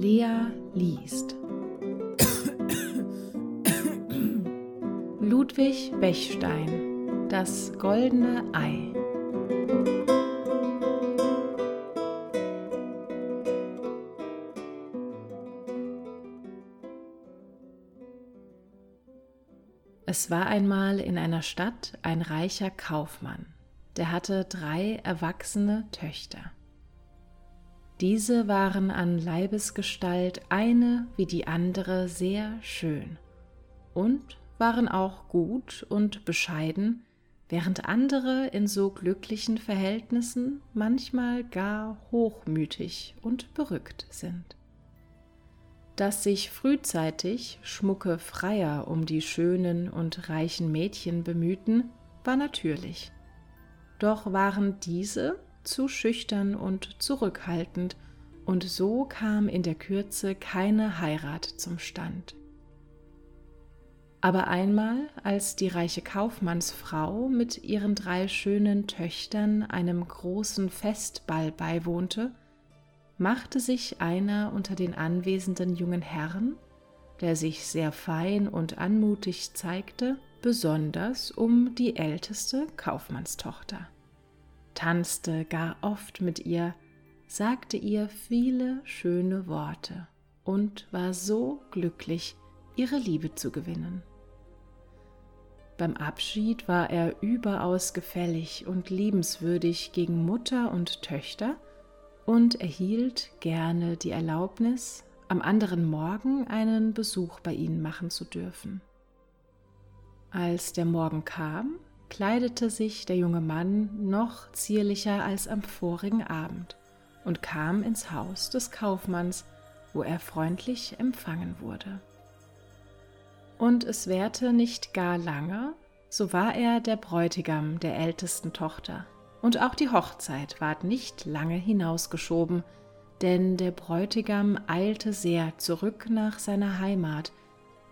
Lea liest. Ludwig Bechstein Das goldene Ei Es war einmal in einer Stadt ein reicher Kaufmann, der hatte drei erwachsene Töchter. Diese waren an Leibesgestalt eine wie die andere sehr schön und waren auch gut und bescheiden, während andere in so glücklichen Verhältnissen manchmal gar hochmütig und berückt sind. Dass sich frühzeitig schmucke Freier um die schönen und reichen Mädchen bemühten, war natürlich. Doch waren diese zu schüchtern und zurückhaltend, und so kam in der Kürze keine Heirat zum Stand. Aber einmal, als die reiche Kaufmannsfrau mit ihren drei schönen Töchtern einem großen Festball beiwohnte, machte sich einer unter den anwesenden jungen Herren, der sich sehr fein und anmutig zeigte, besonders um die älteste Kaufmannstochter tanzte gar oft mit ihr, sagte ihr viele schöne Worte und war so glücklich, ihre Liebe zu gewinnen. Beim Abschied war er überaus gefällig und liebenswürdig gegen Mutter und Töchter und erhielt gerne die Erlaubnis, am anderen Morgen einen Besuch bei ihnen machen zu dürfen. Als der Morgen kam, kleidete sich der junge Mann noch zierlicher als am vorigen Abend und kam ins Haus des Kaufmanns, wo er freundlich empfangen wurde. Und es währte nicht gar lange, so war er der Bräutigam der ältesten Tochter, und auch die Hochzeit ward nicht lange hinausgeschoben, denn der Bräutigam eilte sehr zurück nach seiner Heimat,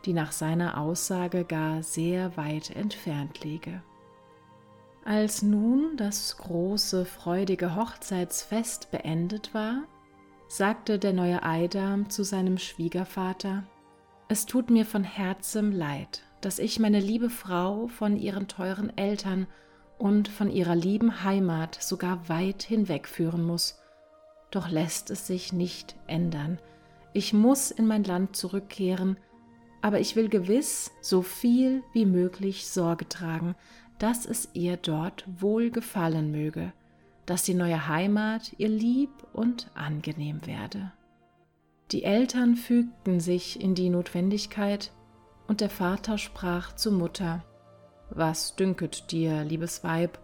die nach seiner Aussage gar sehr weit entfernt liege. Als nun das große, freudige Hochzeitsfest beendet war, sagte der neue Eidam zu seinem Schwiegervater, es tut mir von Herzem leid, dass ich meine liebe Frau von ihren teuren Eltern und von ihrer lieben Heimat sogar weit hinwegführen muss. Doch lässt es sich nicht ändern. Ich muss in mein Land zurückkehren, aber ich will gewiss so viel wie möglich Sorge tragen, dass es ihr dort wohl gefallen möge, dass die neue Heimat ihr lieb und angenehm werde. Die Eltern fügten sich in die Notwendigkeit, und der Vater sprach zur Mutter, Was dünket dir, liebes Weib,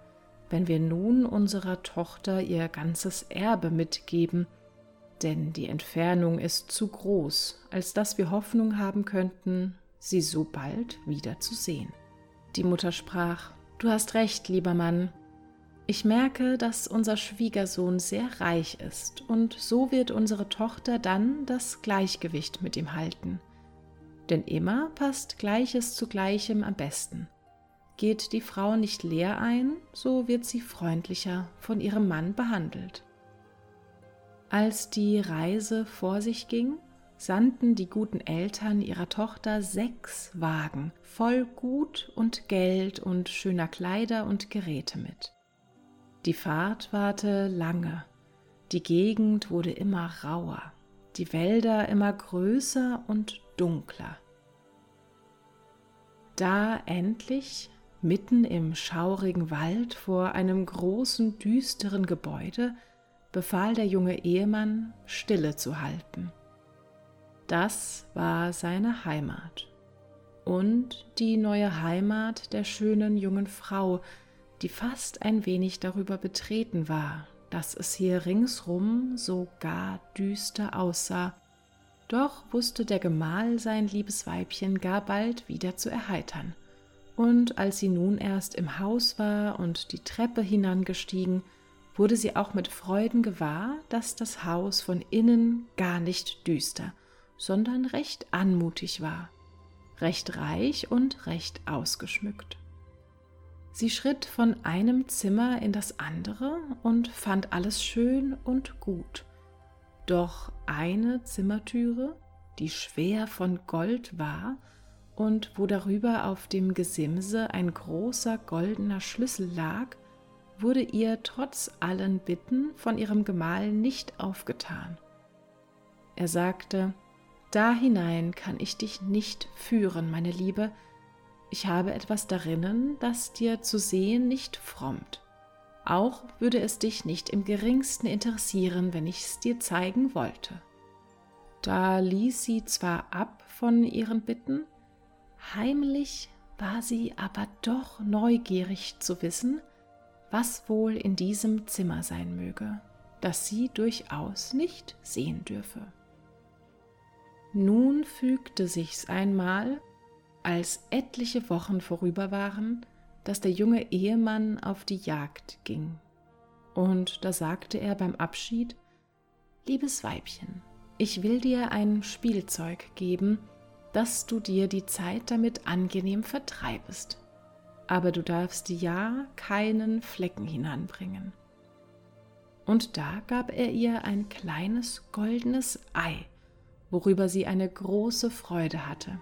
wenn wir nun unserer Tochter ihr ganzes Erbe mitgeben, denn die Entfernung ist zu groß, als dass wir Hoffnung haben könnten, sie so bald wieder zu sehen. Die Mutter sprach, Du hast recht, lieber Mann. Ich merke, dass unser Schwiegersohn sehr reich ist, und so wird unsere Tochter dann das Gleichgewicht mit ihm halten. Denn immer passt Gleiches zu Gleichem am besten. Geht die Frau nicht leer ein, so wird sie freundlicher von ihrem Mann behandelt. Als die Reise vor sich ging, sandten die guten Eltern ihrer Tochter sechs Wagen voll Gut und Geld und schöner Kleider und Geräte mit. Die Fahrt warte lange, die Gegend wurde immer rauer, die Wälder immer größer und dunkler. Da endlich, mitten im schaurigen Wald vor einem großen, düsteren Gebäude, befahl der junge Ehemann, Stille zu halten. Das war seine Heimat und die neue Heimat der schönen jungen Frau, die fast ein wenig darüber betreten war, dass es hier ringsrum so gar düster aussah. Doch wusste der Gemahl sein liebes Weibchen gar bald wieder zu erheitern. Und als sie nun erst im Haus war und die Treppe hinangestiegen, wurde sie auch mit Freuden gewahr, dass das Haus von innen gar nicht düster, sondern recht anmutig war, recht reich und recht ausgeschmückt. Sie schritt von einem Zimmer in das andere und fand alles schön und gut. Doch eine Zimmertüre, die schwer von Gold war und wo darüber auf dem Gesimse ein großer goldener Schlüssel lag, wurde ihr trotz allen Bitten von ihrem Gemahl nicht aufgetan. Er sagte, Da hinein kann ich dich nicht führen, meine Liebe, ich habe etwas darinnen, das dir zu sehen nicht frommt. Auch würde es dich nicht im geringsten interessieren, wenn ich es dir zeigen wollte. Da ließ sie zwar ab von ihren Bitten, heimlich war sie aber doch neugierig zu wissen, was wohl in diesem Zimmer sein möge, das sie durchaus nicht sehen dürfe. Nun fügte sich's einmal, als etliche Wochen vorüber waren, dass der junge Ehemann auf die Jagd ging. Und da sagte er beim Abschied, Liebes Weibchen, ich will dir ein Spielzeug geben, dass du dir die Zeit damit angenehm vertreibest aber du darfst ja keinen Flecken hinanbringen. Und da gab er ihr ein kleines goldenes Ei, worüber sie eine große Freude hatte.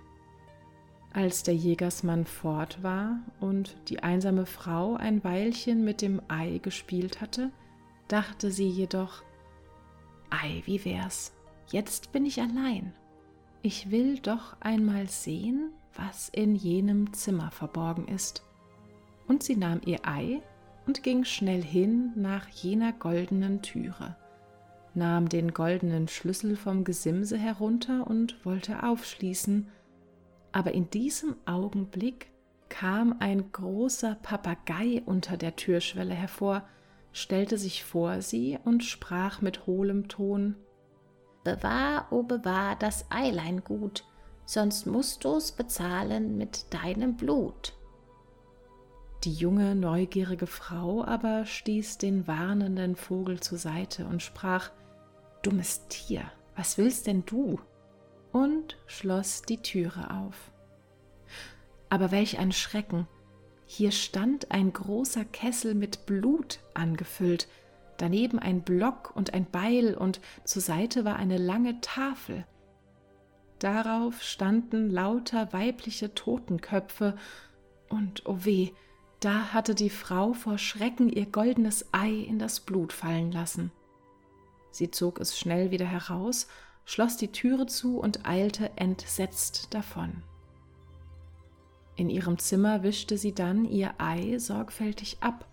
Als der Jägersmann fort war und die einsame Frau ein Weilchen mit dem Ei gespielt hatte, dachte sie jedoch, Ei, wie wär's, jetzt bin ich allein. Ich will doch einmal sehen, was in jenem Zimmer verborgen ist und sie nahm ihr Ei und ging schnell hin nach jener goldenen Türe, nahm den goldenen Schlüssel vom Gesimse herunter und wollte aufschließen, aber in diesem Augenblick kam ein großer Papagei unter der Türschwelle hervor, stellte sich vor sie und sprach mit hohlem Ton Bewahr, o oh bewahr das Eilein gut, sonst musst du's bezahlen mit deinem Blut. Die junge, neugierige Frau aber stieß den warnenden Vogel zur Seite und sprach Dummes Tier, was willst denn du? und schloss die Türe auf. Aber welch ein Schrecken! Hier stand ein großer Kessel mit Blut angefüllt, daneben ein Block und ein Beil, und zur Seite war eine lange Tafel. Darauf standen lauter weibliche Totenköpfe, und o oh weh, da hatte die Frau vor Schrecken ihr goldenes Ei in das Blut fallen lassen. Sie zog es schnell wieder heraus, schloss die Türe zu und eilte entsetzt davon. In ihrem Zimmer wischte sie dann ihr Ei sorgfältig ab,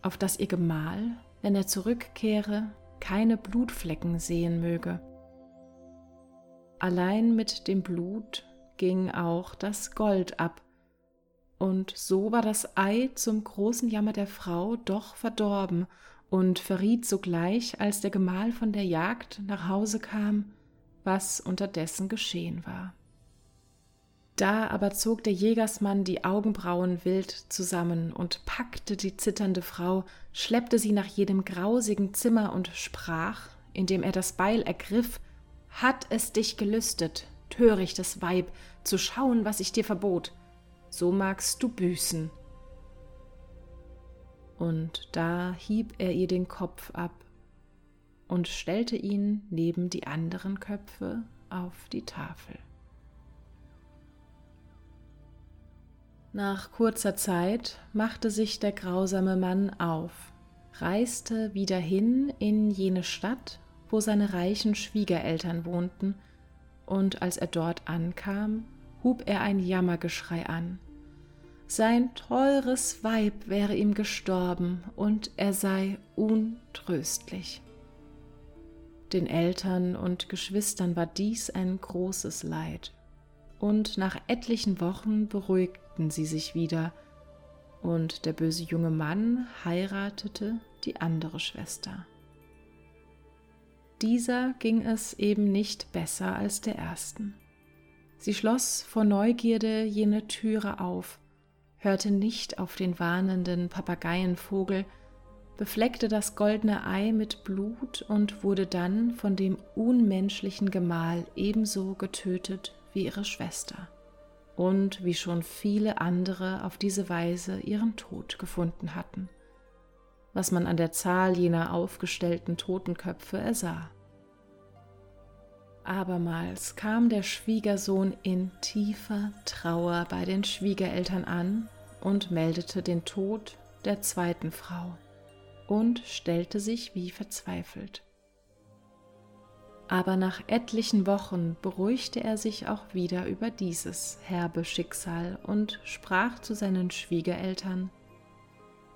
auf das ihr Gemahl, wenn er zurückkehre, keine Blutflecken sehen möge. Allein mit dem Blut ging auch das Gold ab, und so war das Ei zum großen Jammer der Frau doch verdorben und verriet sogleich, als der Gemahl von der Jagd nach Hause kam, was unterdessen geschehen war. Da aber zog der Jägersmann die Augenbrauen wild zusammen und packte die zitternde Frau, schleppte sie nach jedem grausigen Zimmer und sprach, indem er das Beil ergriff, Hat es dich gelüstet, törichtes Weib, zu schauen, was ich dir verbot, so magst du büßen. Und da hieb er ihr den Kopf ab und stellte ihn neben die anderen Köpfe auf die Tafel. Nach kurzer Zeit machte sich der grausame Mann auf, reiste wieder hin in jene Stadt, wo seine reichen Schwiegereltern wohnten, und als er dort ankam, hub er ein Jammergeschrei an. Sein teures Weib wäre ihm gestorben und er sei untröstlich. Den Eltern und Geschwistern war dies ein großes Leid, und nach etlichen Wochen beruhigten sie sich wieder, und der böse junge Mann heiratete die andere Schwester. Dieser ging es eben nicht besser als der ersten. Sie schloss vor Neugierde jene Türe auf, hörte nicht auf den warnenden Papageienvogel, befleckte das goldene Ei mit Blut und wurde dann von dem unmenschlichen Gemahl ebenso getötet wie ihre Schwester und wie schon viele andere auf diese Weise ihren Tod gefunden hatten, was man an der Zahl jener aufgestellten Totenköpfe ersah. Abermals kam der Schwiegersohn in tiefer Trauer bei den Schwiegereltern an und meldete den Tod der zweiten Frau und stellte sich wie verzweifelt. Aber nach etlichen Wochen beruhigte er sich auch wieder über dieses herbe Schicksal und sprach zu seinen Schwiegereltern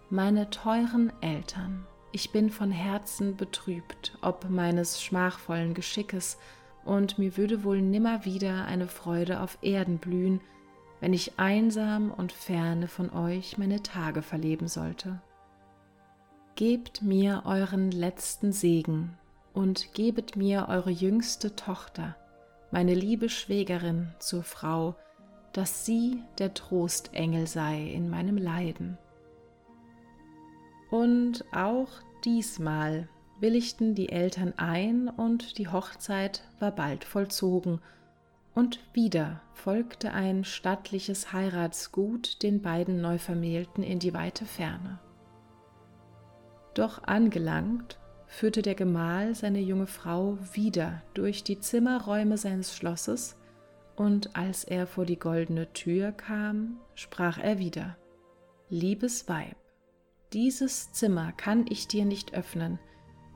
Meine teuren Eltern, ich bin von Herzen betrübt ob meines schmachvollen Geschickes, und mir würde wohl nimmer wieder eine Freude auf Erden blühen, wenn ich einsam und ferne von euch meine Tage verleben sollte. Gebt mir euren letzten Segen und gebet mir eure jüngste Tochter, meine liebe Schwägerin, zur Frau, dass sie der Trostengel sei in meinem Leiden. Und auch diesmal willigten die Eltern ein und die Hochzeit war bald vollzogen, und wieder folgte ein stattliches Heiratsgut den beiden Neuvermählten in die weite Ferne. Doch angelangt führte der Gemahl seine junge Frau wieder durch die Zimmerräume seines Schlosses, und als er vor die goldene Tür kam, sprach er wieder Liebes Weib, dieses Zimmer kann ich dir nicht öffnen,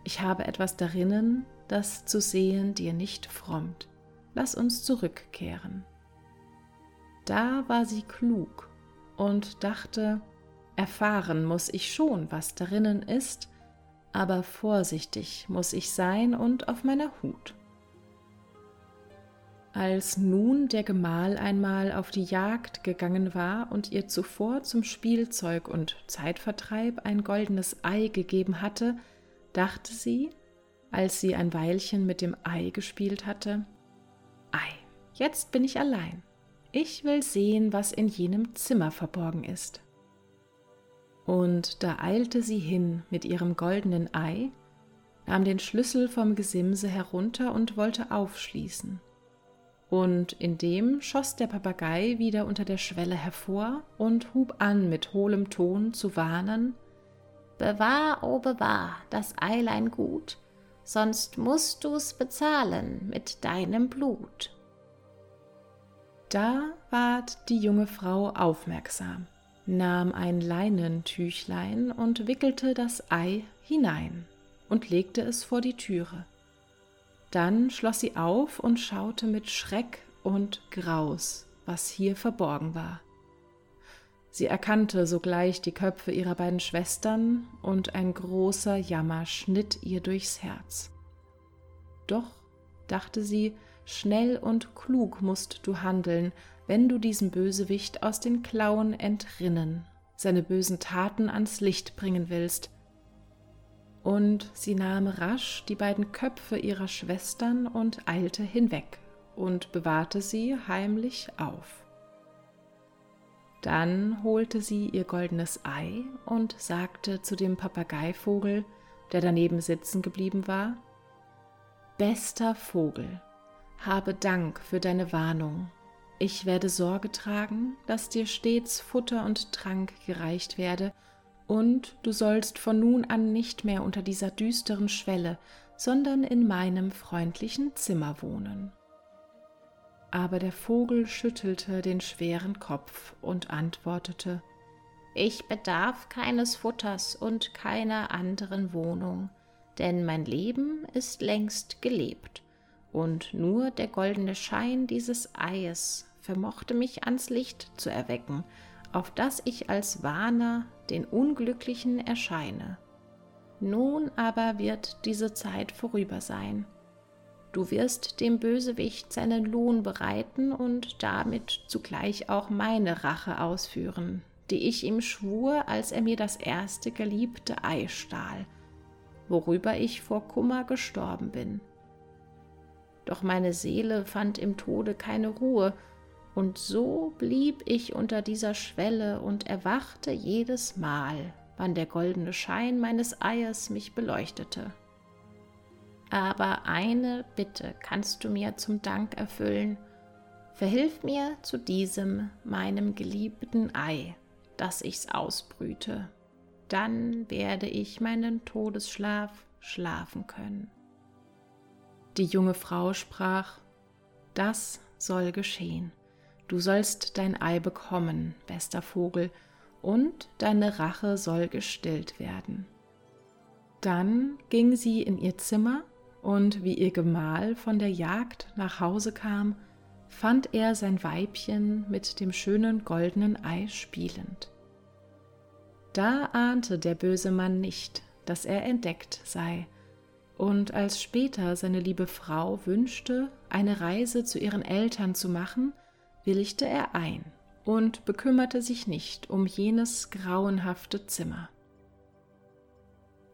ich habe etwas darinnen, das zu sehen dir nicht frommt. Lass uns zurückkehren. Da war sie klug und dachte, erfahren muss ich schon, was darinnen ist, aber vorsichtig muss ich sein und auf meiner Hut. Als nun der Gemahl einmal auf die Jagd gegangen war und ihr zuvor zum Spielzeug und Zeitvertreib ein goldenes Ei gegeben hatte, dachte sie, als sie ein Weilchen mit dem Ei gespielt hatte, Ei, jetzt bin ich allein. Ich will sehen, was in jenem Zimmer verborgen ist. Und da eilte sie hin mit ihrem goldenen Ei, nahm den Schlüssel vom Gesimse herunter und wollte aufschließen. Und indem schoss der Papagei wieder unter der Schwelle hervor und hub an mit hohlem Ton zu warnen, Bewahr, o oh bewahr, das Eilein gut, sonst musst du's bezahlen mit deinem Blut. Da ward die junge Frau aufmerksam nahm ein Leinentüchlein und wickelte das Ei hinein und legte es vor die Türe. Dann schloss sie auf und schaute mit Schreck und Graus, was hier verborgen war. Sie erkannte sogleich die Köpfe ihrer beiden Schwestern, und ein großer Jammer schnitt ihr durchs Herz. Doch, dachte sie, schnell und klug musst du handeln, wenn du diesem Bösewicht aus den Klauen entrinnen, seine bösen Taten ans Licht bringen willst. Und sie nahm rasch die beiden Köpfe ihrer Schwestern und eilte hinweg und bewahrte sie heimlich auf. Dann holte sie ihr goldenes Ei und sagte zu dem Papageivogel, der daneben sitzen geblieben war, Bester Vogel, habe Dank für deine Warnung ich werde Sorge tragen, dass dir stets Futter und Trank gereicht werde, und du sollst von nun an nicht mehr unter dieser düsteren Schwelle, sondern in meinem freundlichen Zimmer wohnen. Aber der Vogel schüttelte den schweren Kopf und antwortete Ich bedarf keines Futters und keiner anderen Wohnung, denn mein Leben ist längst gelebt, und nur der goldene Schein dieses Eies vermochte mich ans Licht zu erwecken, auf das ich als Warner den Unglücklichen erscheine. Nun aber wird diese Zeit vorüber sein. Du wirst dem Bösewicht seinen Lohn bereiten und damit zugleich auch meine Rache ausführen, die ich ihm schwur, als er mir das erste geliebte Ei stahl, worüber ich vor Kummer gestorben bin. Doch meine Seele fand im Tode keine Ruhe, und so blieb ich unter dieser Schwelle und erwachte jedes Mal, wann der goldene Schein meines Eiers mich beleuchtete. Aber eine Bitte kannst du mir zum Dank erfüllen. Verhilf mir zu diesem meinem geliebten Ei, dass ich's ausbrüte. Dann werde ich meinen Todesschlaf schlafen können. Die junge Frau sprach, Das soll geschehen. Du sollst dein Ei bekommen, bester Vogel, und deine Rache soll gestillt werden. Dann ging sie in ihr Zimmer, und wie ihr Gemahl von der Jagd nach Hause kam, fand er sein Weibchen mit dem schönen goldenen Ei spielend. Da ahnte der böse Mann nicht, dass er entdeckt sei, und als später seine liebe Frau wünschte, eine Reise zu ihren Eltern zu machen, willigte er ein und bekümmerte sich nicht um jenes grauenhafte Zimmer.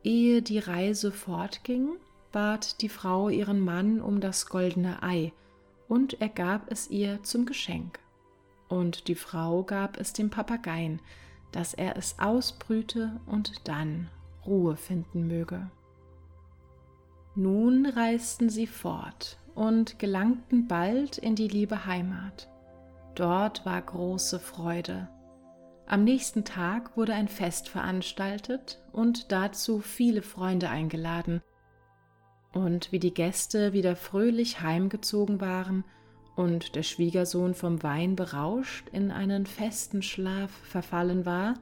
Ehe die Reise fortging, bat die Frau ihren Mann um das goldene Ei, und er gab es ihr zum Geschenk. Und die Frau gab es dem Papageien, dass er es ausbrüte und dann Ruhe finden möge. Nun reisten sie fort und gelangten bald in die liebe Heimat. Dort war große Freude. Am nächsten Tag wurde ein Fest veranstaltet und dazu viele Freunde eingeladen. Und wie die Gäste wieder fröhlich heimgezogen waren und der Schwiegersohn vom Wein berauscht in einen festen Schlaf verfallen war,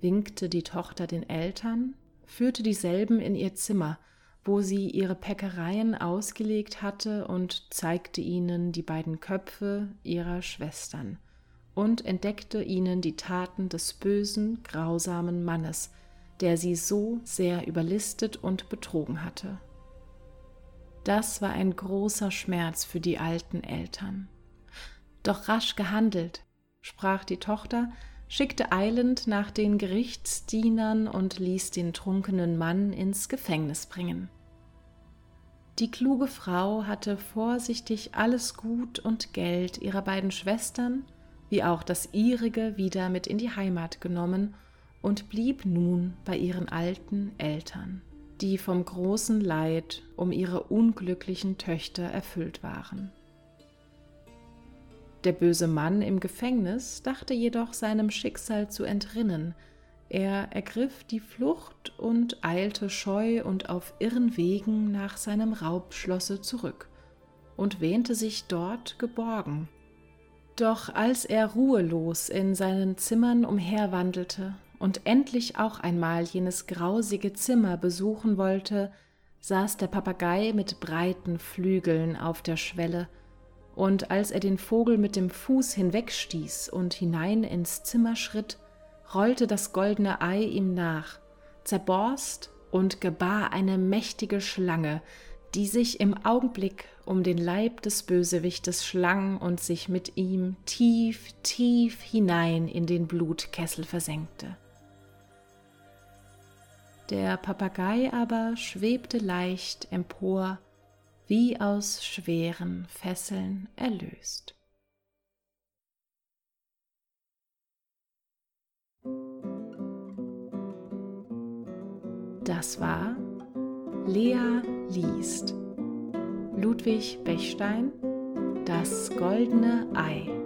winkte die Tochter den Eltern, führte dieselben in ihr Zimmer wo sie ihre Päckereien ausgelegt hatte und zeigte ihnen die beiden Köpfe ihrer Schwestern und entdeckte ihnen die Taten des bösen, grausamen Mannes, der sie so sehr überlistet und betrogen hatte. Das war ein großer Schmerz für die alten Eltern. Doch rasch gehandelt, sprach die Tochter, schickte eilend nach den Gerichtsdienern und ließ den trunkenen Mann ins Gefängnis bringen. Die kluge Frau hatte vorsichtig alles Gut und Geld ihrer beiden Schwestern wie auch das ihrige wieder mit in die Heimat genommen und blieb nun bei ihren alten Eltern, die vom großen Leid um ihre unglücklichen Töchter erfüllt waren. Der böse Mann im Gefängnis dachte jedoch seinem Schicksal zu entrinnen, er ergriff die Flucht und eilte scheu und auf irren Wegen nach seinem Raubschlosse zurück und wähnte sich dort geborgen. Doch als er ruhelos in seinen Zimmern umherwandelte und endlich auch einmal jenes grausige Zimmer besuchen wollte, saß der Papagei mit breiten Flügeln auf der Schwelle, und als er den Vogel mit dem Fuß hinwegstieß und hinein ins Zimmer schritt, rollte das goldene Ei ihm nach, zerborst und gebar eine mächtige Schlange, die sich im Augenblick um den Leib des Bösewichtes schlang und sich mit ihm tief, tief hinein in den Blutkessel versenkte. Der Papagei aber schwebte leicht empor, wie aus schweren Fesseln erlöst. Das war Lea liest. Ludwig Bechstein Das goldene Ei.